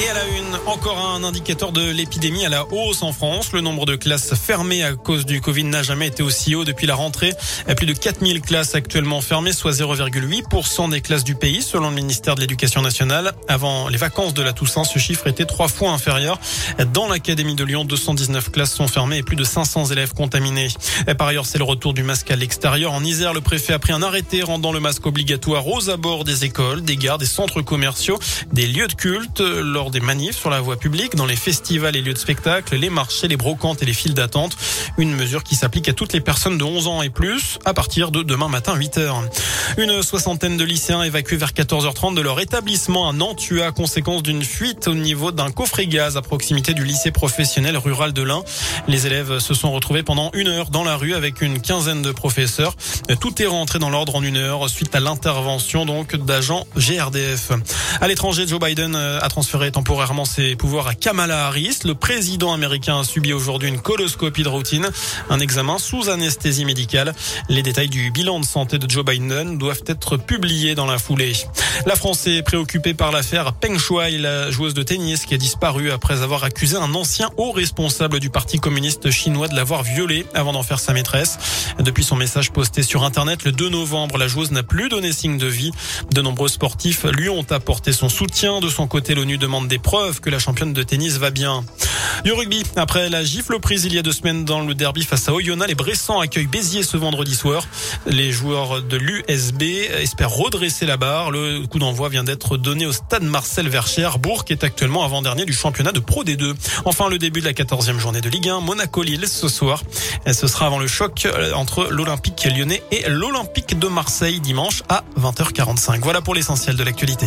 Et à la une, encore un indicateur de l'épidémie à la hausse en France. Le nombre de classes fermées à cause du Covid n'a jamais été aussi haut depuis la rentrée. Plus de 4000 classes actuellement fermées, soit 0,8% des classes du pays, selon le ministère de l'Éducation nationale. Avant les vacances de la Toussaint, ce chiffre était trois fois inférieur. Dans l'Académie de Lyon, 219 classes sont fermées et plus de 500 élèves contaminés. Par ailleurs, c'est le retour du masque à l'extérieur. En Isère, le préfet a pris un arrêté rendant le masque obligatoire aux abords des écoles, des gares, des centres commerciaux, des lieux de culte. Lors des manifs sur la voie publique, dans les festivals et lieux de spectacle, les marchés, les brocantes et les files d'attente. Une mesure qui s'applique à toutes les personnes de 11 ans et plus à partir de demain matin 8h. Une soixantaine de lycéens évacués vers 14h30 de leur établissement à Nantes à conséquence d'une fuite au niveau d'un coffret gaz à proximité du lycée professionnel rural de l'Ain. Les élèves se sont retrouvés pendant une heure dans la rue avec une quinzaine de professeurs. Tout est rentré dans l'ordre en une heure suite à l'intervention donc d'agents GRDF. À l'étranger, Joe Biden a transféré temporairement ses pouvoirs à Kamala Harris. Le président américain a subi aujourd'hui une coloscopie de routine, un examen sous anesthésie médicale. Les détails du bilan de santé de Joe Biden doivent être publiés dans la foulée. La France est préoccupée par l'affaire Peng Shuai, la joueuse de tennis qui a disparu après avoir accusé un ancien haut responsable du Parti communiste chinois de l'avoir violée avant d'en faire sa maîtresse. Depuis son message posté sur Internet le 2 novembre, la joueuse n'a plus donné signe de vie. De nombreux sportifs lui ont apporté son soutien. De son côté, l'ONU demande des preuves que la championne de tennis va bien. Du rugby, après la gifle prise il y a deux semaines dans le derby face à Oyonnax, les Bressans accueillent Béziers ce vendredi soir. Les joueurs de l'USB espèrent redresser la barre. Le coup d'envoi vient d'être donné au stade Marcel Vercher. Bourg est actuellement avant-dernier du championnat de Pro D2. Enfin, le début de la 14e journée de Ligue 1, Monaco-Lille ce soir. Ce sera avant le choc euh, entre l'Olympique lyonnais et l'Olympique de Marseille dimanche à 20h45. Voilà pour l'essentiel de l'actualité.